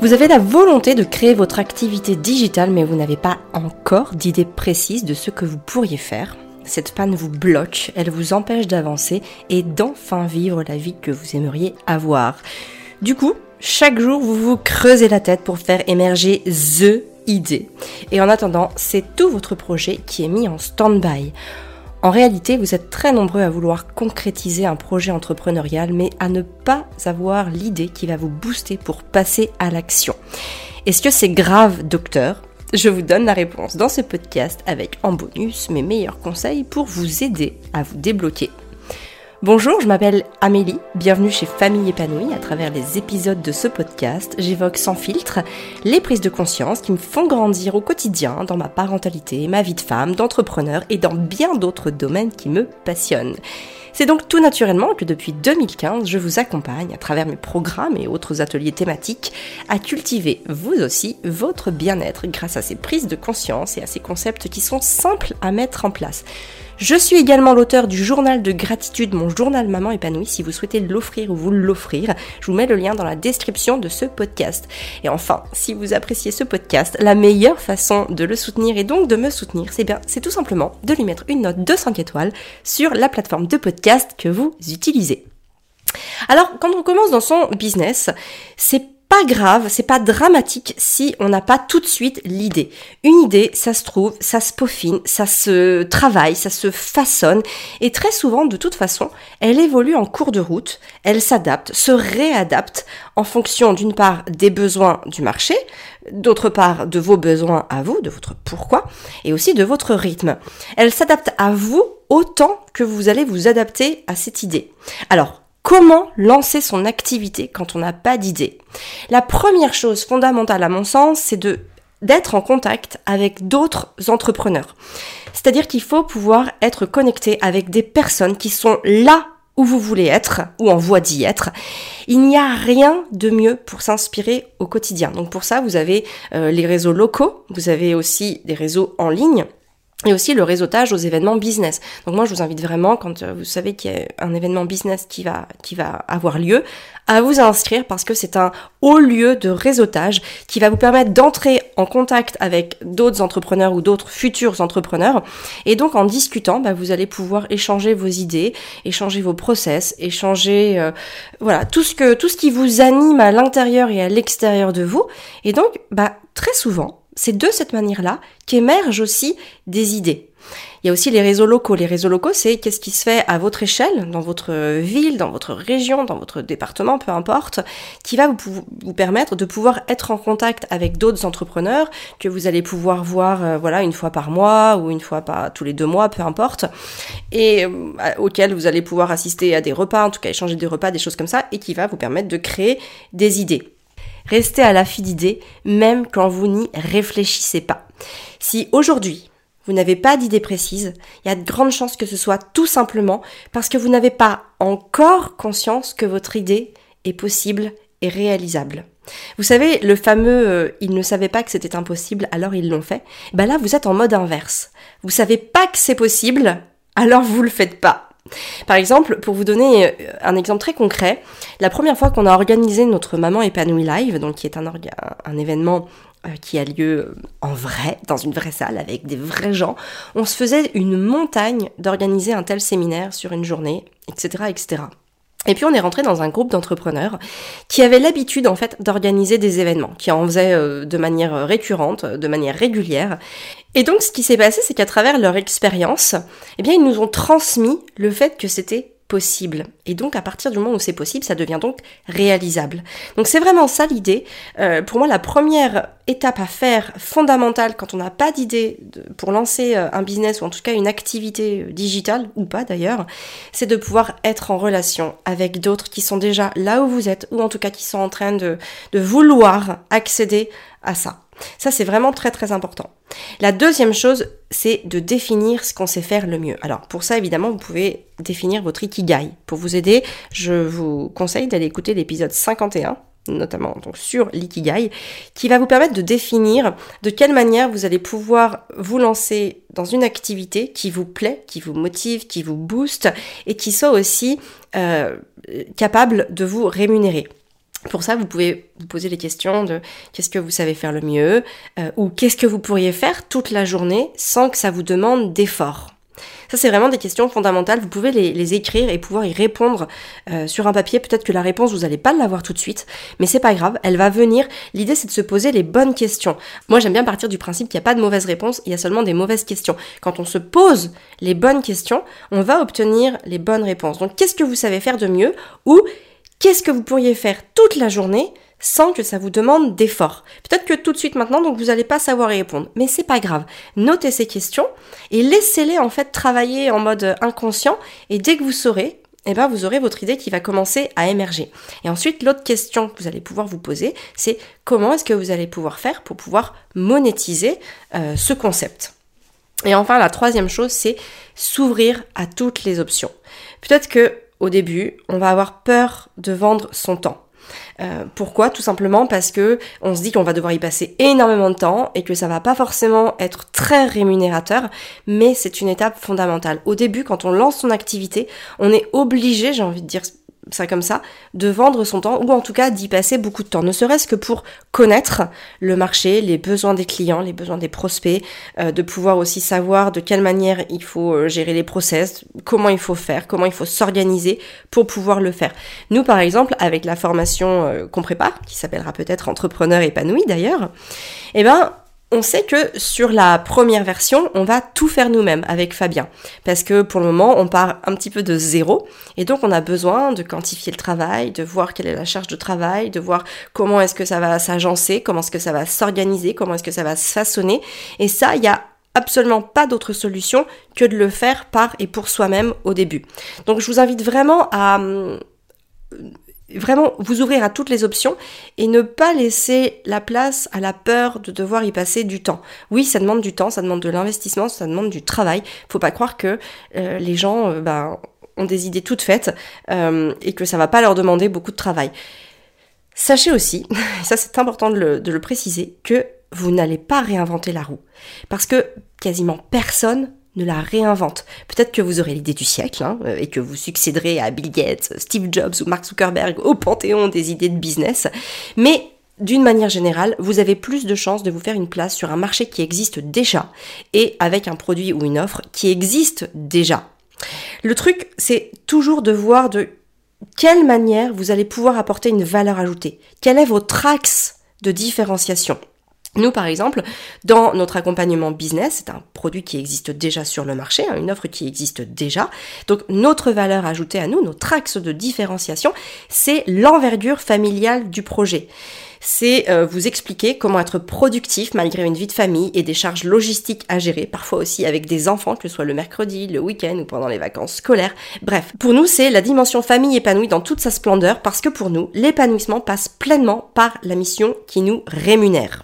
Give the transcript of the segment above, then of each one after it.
Vous avez la volonté de créer votre activité digitale, mais vous n'avez pas encore d'idée précise de ce que vous pourriez faire. Cette panne vous bloque, elle vous empêche d'avancer et d'enfin vivre la vie que vous aimeriez avoir. Du coup, chaque jour, vous vous creusez la tête pour faire émerger THE idée. Et en attendant, c'est tout votre projet qui est mis en stand-by. En réalité, vous êtes très nombreux à vouloir concrétiser un projet entrepreneurial, mais à ne pas avoir l'idée qui va vous booster pour passer à l'action. Est-ce que c'est grave, docteur? Je vous donne la réponse dans ce podcast avec en bonus mes meilleurs conseils pour vous aider à vous débloquer Bonjour, je m'appelle Amélie, bienvenue chez Famille épanouie à travers les épisodes de ce podcast. J'évoque sans filtre les prises de conscience qui me font grandir au quotidien dans ma parentalité, ma vie de femme, d'entrepreneur et dans bien d'autres domaines qui me passionnent. C'est donc tout naturellement que depuis 2015, je vous accompagne à travers mes programmes et autres ateliers thématiques à cultiver vous aussi votre bien-être grâce à ces prises de conscience et à ces concepts qui sont simples à mettre en place. Je suis également l'auteur du journal de gratitude, mon journal Maman épanouie. Si vous souhaitez l'offrir ou vous l'offrir, je vous mets le lien dans la description de ce podcast. Et enfin, si vous appréciez ce podcast, la meilleure façon de le soutenir et donc de me soutenir, c'est bien, c'est tout simplement de lui mettre une note de 5 étoiles sur la plateforme de podcast que vous utilisez. Alors, quand on commence dans son business, c'est pas grave, c'est pas dramatique si on n'a pas tout de suite l'idée. Une idée, ça se trouve, ça se peaufine, ça se travaille, ça se façonne et très souvent de toute façon, elle évolue en cours de route, elle s'adapte, se réadapte en fonction d'une part des besoins du marché, d'autre part de vos besoins à vous, de votre pourquoi et aussi de votre rythme. Elle s'adapte à vous autant que vous allez vous adapter à cette idée. Alors, Comment lancer son activité quand on n'a pas d'idée La première chose fondamentale à mon sens, c'est de d'être en contact avec d'autres entrepreneurs. C'est-à-dire qu'il faut pouvoir être connecté avec des personnes qui sont là où vous voulez être ou en voie d'y être. Il n'y a rien de mieux pour s'inspirer au quotidien. Donc pour ça, vous avez euh, les réseaux locaux, vous avez aussi des réseaux en ligne et aussi le réseautage aux événements business. Donc moi je vous invite vraiment quand euh, vous savez qu'il y a un événement business qui va qui va avoir lieu à vous inscrire parce que c'est un haut lieu de réseautage qui va vous permettre d'entrer en contact avec d'autres entrepreneurs ou d'autres futurs entrepreneurs et donc en discutant bah, vous allez pouvoir échanger vos idées, échanger vos process, échanger euh, voilà tout ce que tout ce qui vous anime à l'intérieur et à l'extérieur de vous et donc bah très souvent c'est de cette manière-là qu'émergent aussi des idées. Il y a aussi les réseaux locaux. Les réseaux locaux, c'est qu'est-ce qui se fait à votre échelle, dans votre ville, dans votre région, dans votre département, peu importe, qui va vous, permettre de pouvoir être en contact avec d'autres entrepreneurs que vous allez pouvoir voir, euh, une fois par mois ou une fois tous les deux mois, peu importe, et euh, auxquels vous allez pouvoir assister à des repas, en tout cas échanger des repas, des choses comme ça, et qui va vous permettre de créer des idées. Restez à l'affût d'idées, même quand vous n'y réfléchissez pas. Si aujourd'hui, vous n'avez pas d'idée précise, il y a de grandes chances que ce soit tout simplement parce que vous n'avez pas encore conscience que votre idée est possible et réalisable. Vous savez, le fameux euh, ils ne savaient pas que c'était impossible, alors ils l'ont fait. Ben là, vous êtes en mode inverse. Vous savez pas que c'est possible, alors vous le faites pas. Par exemple, pour vous donner euh, un exemple très concret, la première fois qu'on a organisé notre Maman épanouie live, donc qui est un, événement euh, qui a lieu euh, en vrai, dans une vraie salle, avec des vrais gens, on se faisait une montagne d'organiser un tel séminaire sur une journée, etc., etc. Et puis on est rentré dans un groupe d'entrepreneurs qui avaient l'habitude en fait d'organiser des événements, qui en faisaient euh, de manière récurrente, de manière régulière. Et donc ce qui s'est passé, c'est qu'à travers leur expérience, eh bien ils nous ont transmis le fait que c'était possible. Et donc à partir du moment où c'est possible, ça devient donc réalisable. Donc c'est vraiment ça l'idée. Euh, pour moi, la première étape à faire fondamentale quand on n'a pas d'idée pour lancer euh, un business ou en tout cas une activité euh, digitale ou pas d'ailleurs, c'est de pouvoir être en relation avec d'autres qui sont déjà là où vous êtes ou en tout cas qui sont en train de, de vouloir accéder à ça. Ça, c'est vraiment très très important. La deuxième chose, c'est de définir ce qu'on sait faire le mieux. Alors, pour ça, évidemment, vous pouvez définir votre ikigai. Pour vous aider, je vous conseille d'aller écouter l'épisode 51 notamment sur l'ikigai, qui va vous permettre de définir de quelle manière vous allez pouvoir vous lancer dans une activité qui vous plaît, qui vous motive, qui vous booste et qui soit aussi euh, capable de vous rémunérer. Pour ça, vous pouvez vous poser les questions de qu'est-ce que vous savez faire le mieux euh, ou qu'est-ce que vous pourriez faire toute la journée sans que ça vous demande d'effort. Ça, c'est vraiment des questions fondamentales. Vous pouvez les, écrire et pouvoir y répondre euh, sur un papier. Peut-être que la réponse, vous n'allez pas l'avoir tout de suite, mais c'est pas grave, elle va venir. L'idée, c'est de se poser les bonnes questions. Moi, j'aime bien partir du principe qu'il n'y a pas de mauvaises réponses, il y a seulement des mauvaises questions. Quand on se pose les bonnes questions, on va obtenir les bonnes réponses. Donc, qu'est-ce que vous savez faire de mieux ou qu'est-ce que vous pourriez faire toute la journée sans que ça vous demande d'effort? Peut-être que tout de suite maintenant, donc vous n'allez pas savoir y répondre, mais c'est pas grave. Notez ces questions et laissez-les en fait travailler en mode inconscient et dès que vous saurez, eh ben vous aurez votre idée qui va commencer à émerger. Et ensuite, l'autre question que vous allez pouvoir vous poser, c'est comment est-ce que vous allez pouvoir faire pour pouvoir monétiser euh, ce concept? Et enfin, la troisième chose, c'est s'ouvrir à toutes les options. Peut-être que au début, on va avoir peur de vendre son temps. Euh, pourquoi? Tout simplement parce que on se dit qu'on va devoir y passer énormément de temps et que ça va pas forcément être très rémunérateur, mais c'est une étape fondamentale. Au début, quand on lance son activité, on est obligé, j'ai envie de dire ça comme ça, de vendre son temps ou en tout cas d'y passer beaucoup de temps, ne serait-ce que pour connaître le marché, les besoins des clients, les besoins des prospects, euh, de pouvoir aussi savoir de quelle manière il faut euh, gérer les process, comment il faut faire, comment il faut s'organiser pour pouvoir le faire. Nous par exemple, avec la formation euh, qu'on prépare, qui s'appellera peut-être entrepreneur épanoui d'ailleurs, eh ben on sait que sur la première version, on va tout faire nous-mêmes avec Fabien. Parce que pour le moment, on part un petit peu de zéro. Et donc, on a besoin de quantifier le travail, de voir quelle est la charge de travail, de voir comment est-ce que ça va s'agencer, comment est-ce que ça va s'organiser, comment est-ce que ça va se façonner. Et ça, il y a absolument pas d'autre solution que de le faire par et pour soi-même au début. Donc, je vous invite vraiment à hum, vraiment vous ouvrir à toutes les options et ne pas laisser la place à la peur de devoir y passer du temps. Oui, ça demande du temps, ça demande de l'investissement, ça demande du travail. Faut pas croire que euh, les gens euh, ben, ont des idées toutes faites euh, et que ça va pas leur demander beaucoup de travail. Sachez aussi, et ça c'est important de le préciser, que vous n'allez pas réinventer la roue. Parce que quasiment personne la réinvente. Peut-être que vous aurez l'idée du siècle hein, et que vous succéderez à Bill Gates, Steve Jobs ou Mark Zuckerberg au panthéon des idées de business, mais d'une manière générale, vous avez plus de chances de vous faire une place sur un marché qui existe déjà et avec un produit ou une offre qui existe déjà. Le truc, c'est toujours de voir de quelle manière vous allez pouvoir apporter une valeur ajoutée. Quel est votre axe de différenciation? Nous, par exemple, dans notre accompagnement business, c'est un produit qui existe déjà sur le marché, hein, une offre qui existe déjà. Donc, notre valeur ajoutée à nous, notre axe de différenciation, c'est l'envergure familiale du projet. C'est euh, vous expliquer comment être productif malgré une vie de famille et des charges logistiques à gérer, parfois aussi avec des enfants, que ce soit le mercredi, le week-end ou pendant les vacances scolaires. Bref, pour nous, c'est la dimension famille épanouie dans toute sa splendeur parce que pour nous, l'épanouissement passe pleinement par la mission qui nous rémunère.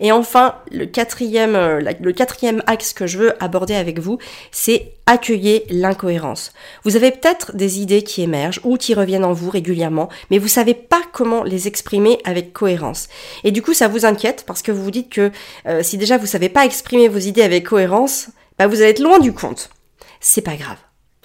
Et enfin, le quatrième, euh, le quatrième axe que je veux aborder avec vous, c'est accueillir l'incohérence. Vous avez peut-être des idées qui émergent ou qui reviennent en vous régulièrement, mais vous savez pas comment les exprimer avec cohérence. Et du coup, ça vous inquiète parce que vous vous dites que euh, si déjà vous savez pas exprimer vos idées avec cohérence, bah vous allez être loin du compte. C'est pas grave.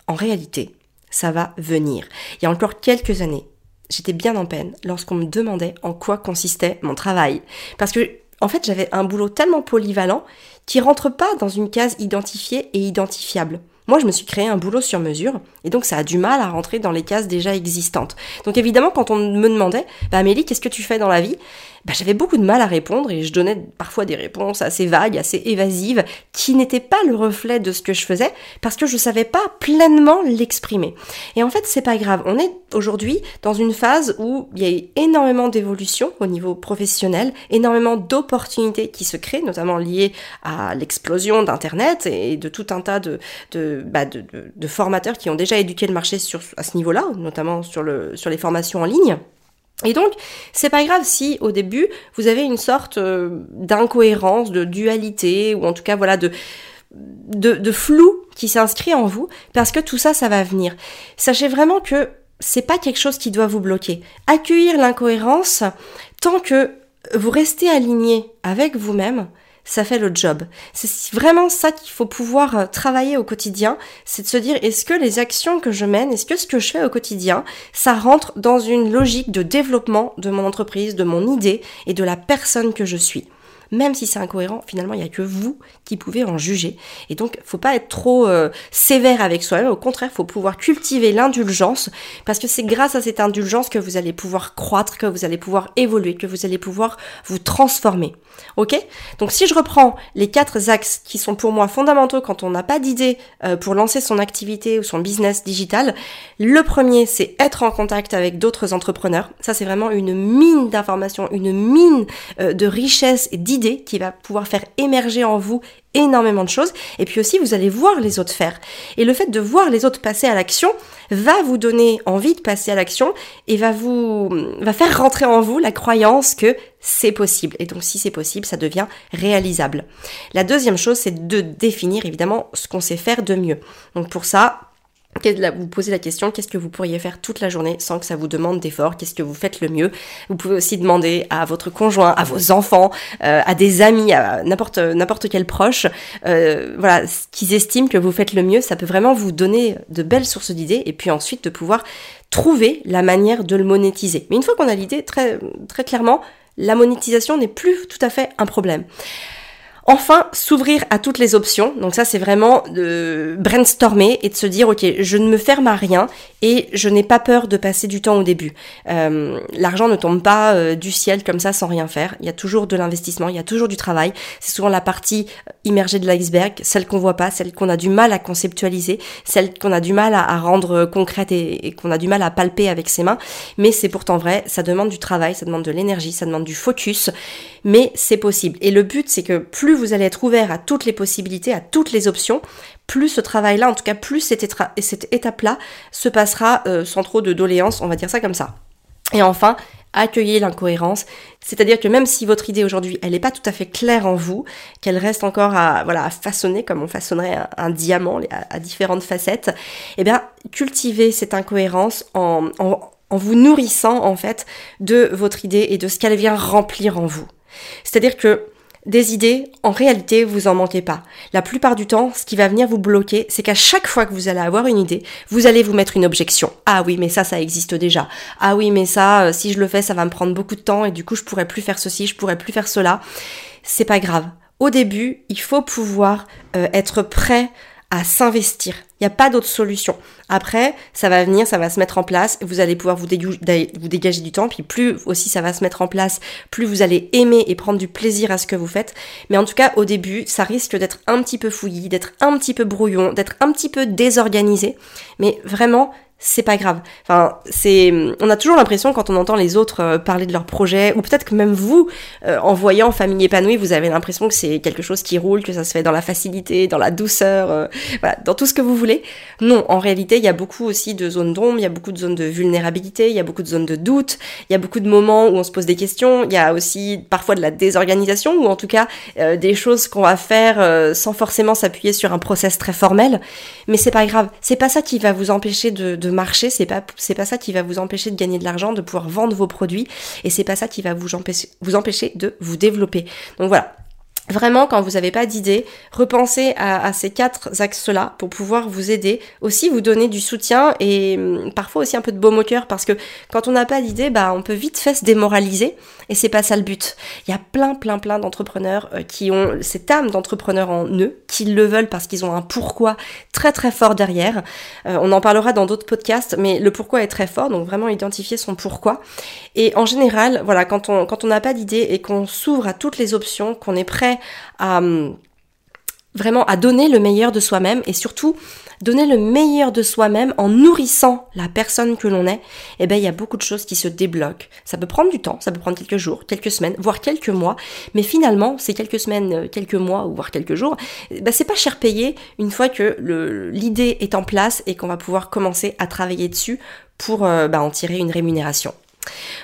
En réalité, ça va venir. Il y a encore quelques années, j'étais bien en peine lorsqu'on me demandait en quoi consistait mon travail. Parce que en fait, j'avais un boulot tellement polyvalent qui rentre pas dans une case identifiée et identifiable. Moi, je me suis créé un boulot sur mesure, et donc ça a du mal à rentrer dans les cases déjà existantes. Donc évidemment, quand on me demandait, bah Amélie, qu'est-ce que tu fais dans la vie? Bah, j'avais beaucoup de mal à répondre et je donnais parfois des réponses assez vagues, assez évasives, qui n'étaient pas le reflet de ce que je faisais parce que je savais pas pleinement l'exprimer. Et en fait, c'est pas grave. On est aujourd'hui dans une phase où il y a énormément d'évolution au niveau professionnel, énormément d'opportunités qui se créent, notamment liées à l'explosion d'Internet et de tout un tas de, de, bah de, de, formateurs qui ont déjà éduqué le marché sur, à ce niveau-là, notamment sur, le, sur les formations en ligne. Et donc, c'est pas grave si au début vous avez une sorte euh, d'incohérence, de dualité, ou en tout cas voilà de, flou qui s'inscrit en vous, parce que tout ça, ça va venir. Sachez vraiment que c'est pas quelque chose qui doit vous bloquer. Accueillir l'incohérence, tant que vous restez aligné avec vous-même, ça fait le job. C'est vraiment ça qu'il faut pouvoir euh, travailler au quotidien, c'est de se dire est-ce que les actions que je mène, est-ce que ce que je fais au quotidien, ça rentre dans une logique de développement de mon entreprise, de mon idée et de la personne que je suis? Même si c'est incohérent, finalement, il n'y a que vous qui pouvez en juger. Et donc, faut pas être trop euh, sévère avec soi-même. Au contraire, faut pouvoir cultiver l'indulgence, parce que c'est grâce à cette indulgence que vous allez pouvoir croître, que vous allez pouvoir évoluer, que vous allez pouvoir vous transformer. Ok? Donc, si je reprends les quatre axes qui sont pour moi fondamentaux quand on n'a pas d'idée euh, pour lancer son activité ou son business digital, le premier, c'est être en contact avec d'autres entrepreneurs. Ça, c'est vraiment une mine d'informations, une mine euh, de richesse et d'idées qui va pouvoir faire émerger en vous énormément de choses. Et puis aussi, vous allez voir les autres faire. Et le fait de voir les autres passer à l'action va vous donner envie de passer à l'action et va vous, va faire rentrer en vous la croyance que c'est possible. Et donc, si c'est possible, ça devient réalisable. La deuxième chose, c'est de définir évidemment ce qu'on sait faire de mieux. Donc, pour ça, vous posez la question qu'est-ce que vous pourriez faire toute la journée sans que ça vous demande d'effort? Qu'est-ce que vous faites le mieux? Vous pouvez aussi demander à votre conjoint, à vos enfants, euh, à des amis, à n'importe n'importe quel proche, euh, voilà, ce qu'ils estiment que vous faites le mieux. Ça peut vraiment vous donner de belles sources d'idées et puis ensuite de pouvoir trouver la manière de le monétiser. Mais une fois qu'on a l'idée, très très clairement, la monétisation n'est plus tout à fait un problème. Enfin, s'ouvrir à toutes les options. Donc ça, c'est vraiment de brainstormer et de se dire, ok, je ne me ferme à rien et je n'ai pas peur de passer du temps au début. Euh, L'argent ne tombe pas euh, du ciel comme ça sans rien faire. Il y a toujours de l'investissement, il y a toujours du travail. C'est souvent la partie euh, immergée de l'iceberg, celle qu'on voit pas, celle qu'on a du mal à conceptualiser, celle qu'on a du mal à, rendre concrète et qu'on a du mal à palper avec ses mains. Mais c'est pourtant vrai, ça demande du travail, ça demande de l'énergie, ça demande du focus, mais c'est possible. Et le but, c'est que plus vous allez être ouvert à toutes les possibilités, à toutes les options, plus ce travail-là, en tout cas plus cette, étape-là se passera euh, sans trop de doléances, on va dire ça comme ça. Et enfin, accueillez l'incohérence, c'est-à-dire que même si votre idée aujourd'hui, elle n'est pas tout à fait claire en vous, qu'elle reste encore à, voilà, façonner comme on façonnerait un, diamant à, différentes facettes, eh bien, cultivez cette incohérence en, en vous nourrissant en fait de votre idée et de ce qu'elle vient remplir en vous. C'est-à-dire que des idées, en réalité, vous en manquez pas. La plupart du temps, ce qui va venir vous bloquer, c'est qu'à chaque fois que vous allez avoir une idée, vous allez vous mettre une objection. Ah oui, mais ça, ça existe déjà. Ah oui, mais ça, euh, si je le fais, ça va me prendre beaucoup de temps et du coup, je pourrais plus faire ceci, je pourrais plus faire cela. C'est pas grave. Au début, il faut pouvoir euh, être prêt à s'investir. Il n'y a pas d'autre solution. Après, ça va venir, ça va se mettre en place, vous allez pouvoir vous, dégager du temps, puis plus aussi ça va se mettre en place, plus vous allez aimer et prendre du plaisir à ce que vous faites. Mais en tout cas, au début, ça risque d'être un petit peu fouillis, d'être un petit peu brouillon, d'être un petit peu désorganisé. Mais vraiment, c'est pas grave. Enfin, c'est, on a toujours l'impression quand on entend les autres euh, parler de leurs projets, ou peut-être que même vous, euh, en voyant famille épanouie, vous avez l'impression que c'est quelque chose qui roule, que ça se fait dans la facilité, dans la douceur, euh, dans tout ce que vous voulez. Non, en réalité, il y a beaucoup aussi de zones d'ombre, il y a beaucoup de zones de vulnérabilité, il y a beaucoup de zones de doute, il y a beaucoup de moments où on se pose des questions, il y a aussi parfois de la désorganisation, ou en tout cas des choses qu'on va faire sans forcément s'appuyer sur un process très formel. Mais c'est pas grave, c'est pas ça qui va vous empêcher de marcher, c'est pas c'est pas ça qui va vous empêcher de gagner de l'argent, de pouvoir vendre vos produits, et c'est pas ça qui va vous empêcher, vous empêcher de vous développer. Donc voilà, Vraiment, quand vous n'avez pas d'idée, repensez à, ces quatre axes-là pour pouvoir vous aider, aussi vous donner du soutien et hum, parfois aussi un peu de baume au cœur parce que quand on n'a pas d'idée, bah on peut vite fait se démoraliser et c'est pas ça le but. Il y a plein, plein, plein d'entrepreneurs euh, qui ont cette âme d'entrepreneur en eux, qui le veulent parce qu'ils ont un pourquoi très très fort derrière. Euh, on en parlera dans d'autres podcasts, mais le pourquoi est très fort, donc vraiment identifier son pourquoi. Et en général, voilà, quand on quand on n'a pas d'idée et qu'on s'ouvre à toutes les options, qu'on est prêt à vraiment à donner le meilleur de soi-même et surtout donner le meilleur de soi-même en nourrissant la personne que l'on est, eh ben il y a beaucoup de choses qui se débloquent. Ça peut prendre du temps, ça peut prendre quelques jours, quelques semaines, voire quelques mois, mais finalement ces quelques semaines, euh, quelques mois ou voire quelques jours, eh ben c'est pas cher payé une fois que l'idée est en place et qu'on va pouvoir commencer à travailler dessus pour euh, bah, en tirer une rémunération.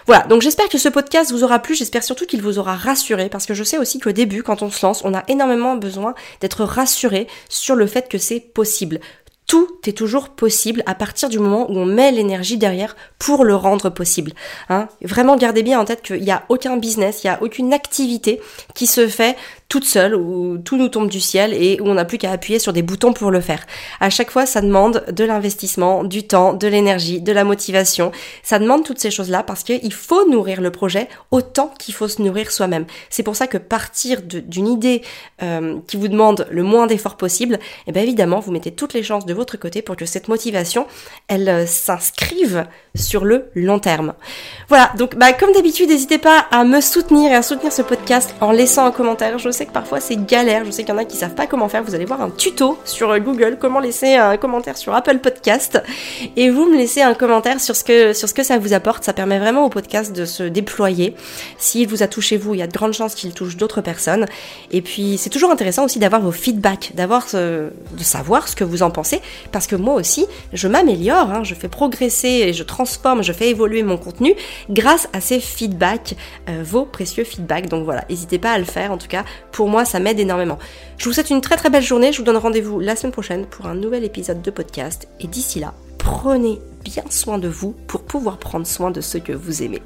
Voilà, donc j'espère que ce podcast vous aura plu, j'espère surtout qu'il vous aura rassuré, parce que je sais aussi qu'au début, quand on se lance, on a énormément besoin d'être rassuré sur le fait que c'est possible tout est toujours possible à partir du moment où on met l'énergie derrière pour le rendre possible. Hein. Vraiment, gardez bien en tête qu'il n'y a aucun business, il n'y a aucune activité qui se fait toute seule, où tout nous tombe du ciel et où on n'a plus qu'à appuyer sur des boutons pour le faire. À chaque fois, ça demande de l'investissement, du temps, de l'énergie, de la motivation. Ça demande toutes ces choses-là parce qu'il faut nourrir le projet autant qu'il faut se nourrir soi-même. C'est pour ça que partir d'une idée euh, qui vous demande le moins d'efforts possible, eh bien évidemment, vous mettez toutes les chances de votre côté pour que cette motivation, elle euh, s'inscrive sur le long terme. Voilà, donc bah, comme d'habitude, n'hésitez pas à me soutenir et à soutenir ce podcast en laissant un commentaire. Je que parfois c'est galère, je sais qu'il y en a qui savent pas comment faire. Vous allez voir un tuto sur Google, comment laisser un commentaire sur Apple Podcast. Et vous me laissez un commentaire sur ce que, sur ce que ça vous apporte. Ça permet vraiment au podcast de se déployer. S'il vous a touché vous, il y a de grandes chances qu'il touche d'autres personnes. Et puis c'est toujours intéressant aussi d'avoir vos feedbacks, d'avoir de savoir ce que vous en pensez. Parce que moi aussi, je m'améliore, hein, je fais progresser et je transforme, je fais évoluer mon contenu grâce à ces feedbacks, euh, vos précieux feedbacks. Donc voilà, n'hésitez pas à le faire. En tout cas, pour moi, ça m'aide énormément. Je vous souhaite une très très belle journée. Je vous donne rendez-vous la semaine prochaine pour un nouvel épisode de podcast. Et d'ici là, prenez bien soin de vous pour pouvoir prendre soin de ceux que vous aimez.